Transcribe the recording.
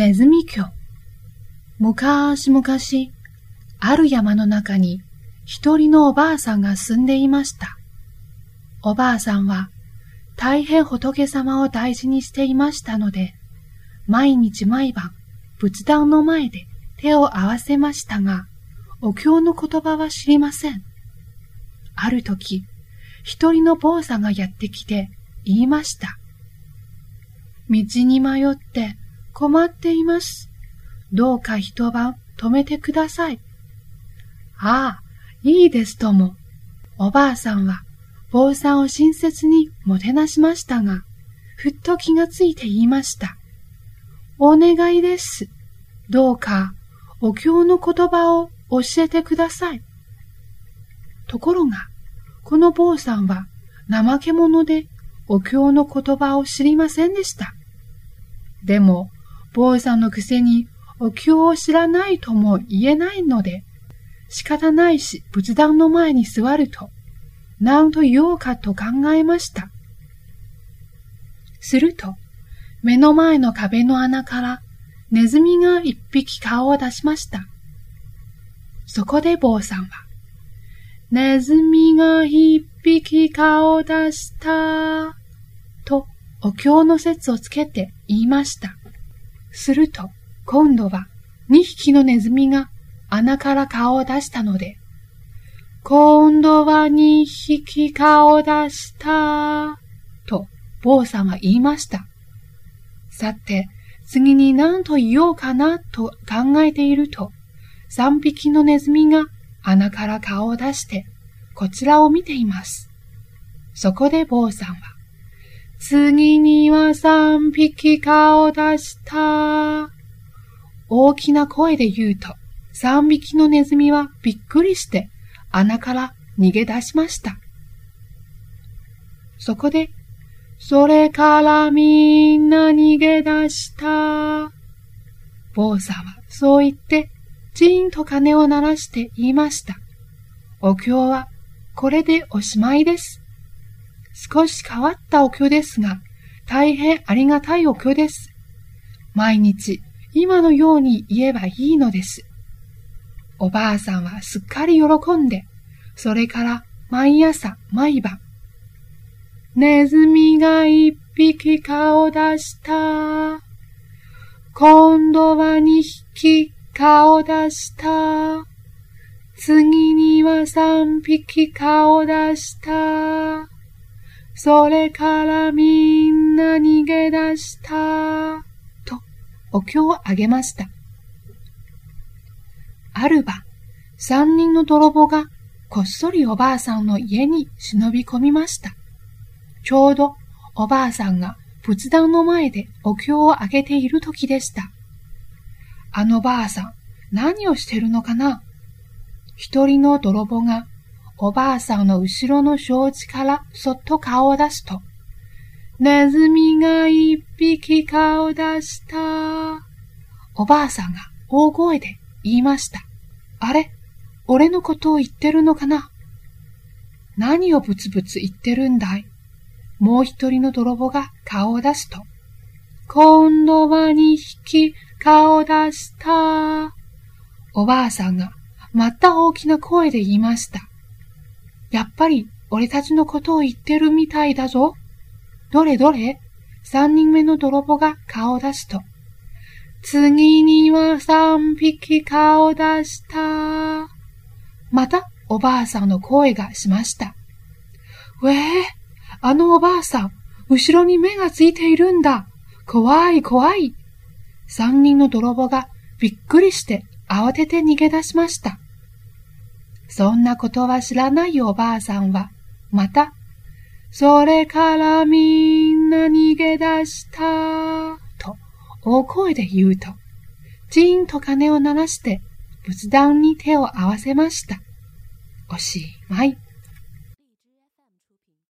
ネズミ教。昔々、ある山の中に一人のおばあさんが住んでいました。おばあさんは大変仏様を大事にしていましたので、毎日毎晩仏壇の前で手を合わせましたが、お経の言葉は知りません。ある時、一人の坊さんがやってきて言いました。道に迷って困っています。どうか一晩止めてください。ああ、いいですとも。おばあさんは坊さんを親切にもてなしましたが、ふっと気がついて言いました。お願いです。どうか、お経の言葉を教えてください。ところが、この坊さんは怠け者でお経の言葉を知りませんでした。でも、坊さんのくせにお経を知らないとも言えないので、仕方ないし仏壇の前に座ると、何と言おうかと考えました。すると、目の前の壁の穴からネズミが一匹顔を出しました。そこで坊さんは、ネズミが一匹顔を出した、とお経の説をつけて言いました。すると、今度は二匹のネズミが穴から顔を出したので、今度は二匹顔を出した。と、坊さんは言いました。さて、次に何と言おうかなと考えていると、三匹のネズミが穴から顔を出して、こちらを見ています。そこで坊さんは、次には三匹顔出した。大きな声で言うと、三匹のネズミはびっくりして穴から逃げ出しました。そこで、それからみんな逃げ出した。坊さんはそう言って、チンと鐘を鳴らして言いました。お経はこれでおしまいです。少し変わったお経ですが、大変ありがたいお経です。毎日今のように言えばいいのです。おばあさんはすっかり喜んで、それから毎朝毎晩、ネズミが一匹顔出した。今度は二匹顔出した。次には三匹顔出した。それからみんな逃げ出した。と、お経をあげました。ある晩、三人の泥棒がこっそりおばあさんの家に忍び込みました。ちょうどおばあさんが仏壇の前でお経をあげている時でした。あのばあさん、何をしてるのかな？一人の泥棒がおばあさんの後ろの障子からそっと顔を出すと、ネズミが一匹顔を出した。おばあさんが大声で言いました。あれ？俺のことを言ってるのかな？何をブツブツ言ってるんだい？もう一人の泥棒が顔を出すと、今度は二匹顔を出した。おばあさんがまた大きな声で言いました。やっぱり俺たちのことを言ってるみたいだぞ。どれどれ？三人目の泥棒が顔を出すと、次には三匹顔出した。またおばあさんの声がしました。うええあのおばあさん、後ろに目がついているんだ。怖い怖い。三人の泥棒がびっくりして慌てて逃げ出しました。そんなことは知らないおばあさんは、また、それからみんな逃げ出した。と大声で言うと、ジーンと鐘を鳴らして仏壇に手を合わせました。おしまい。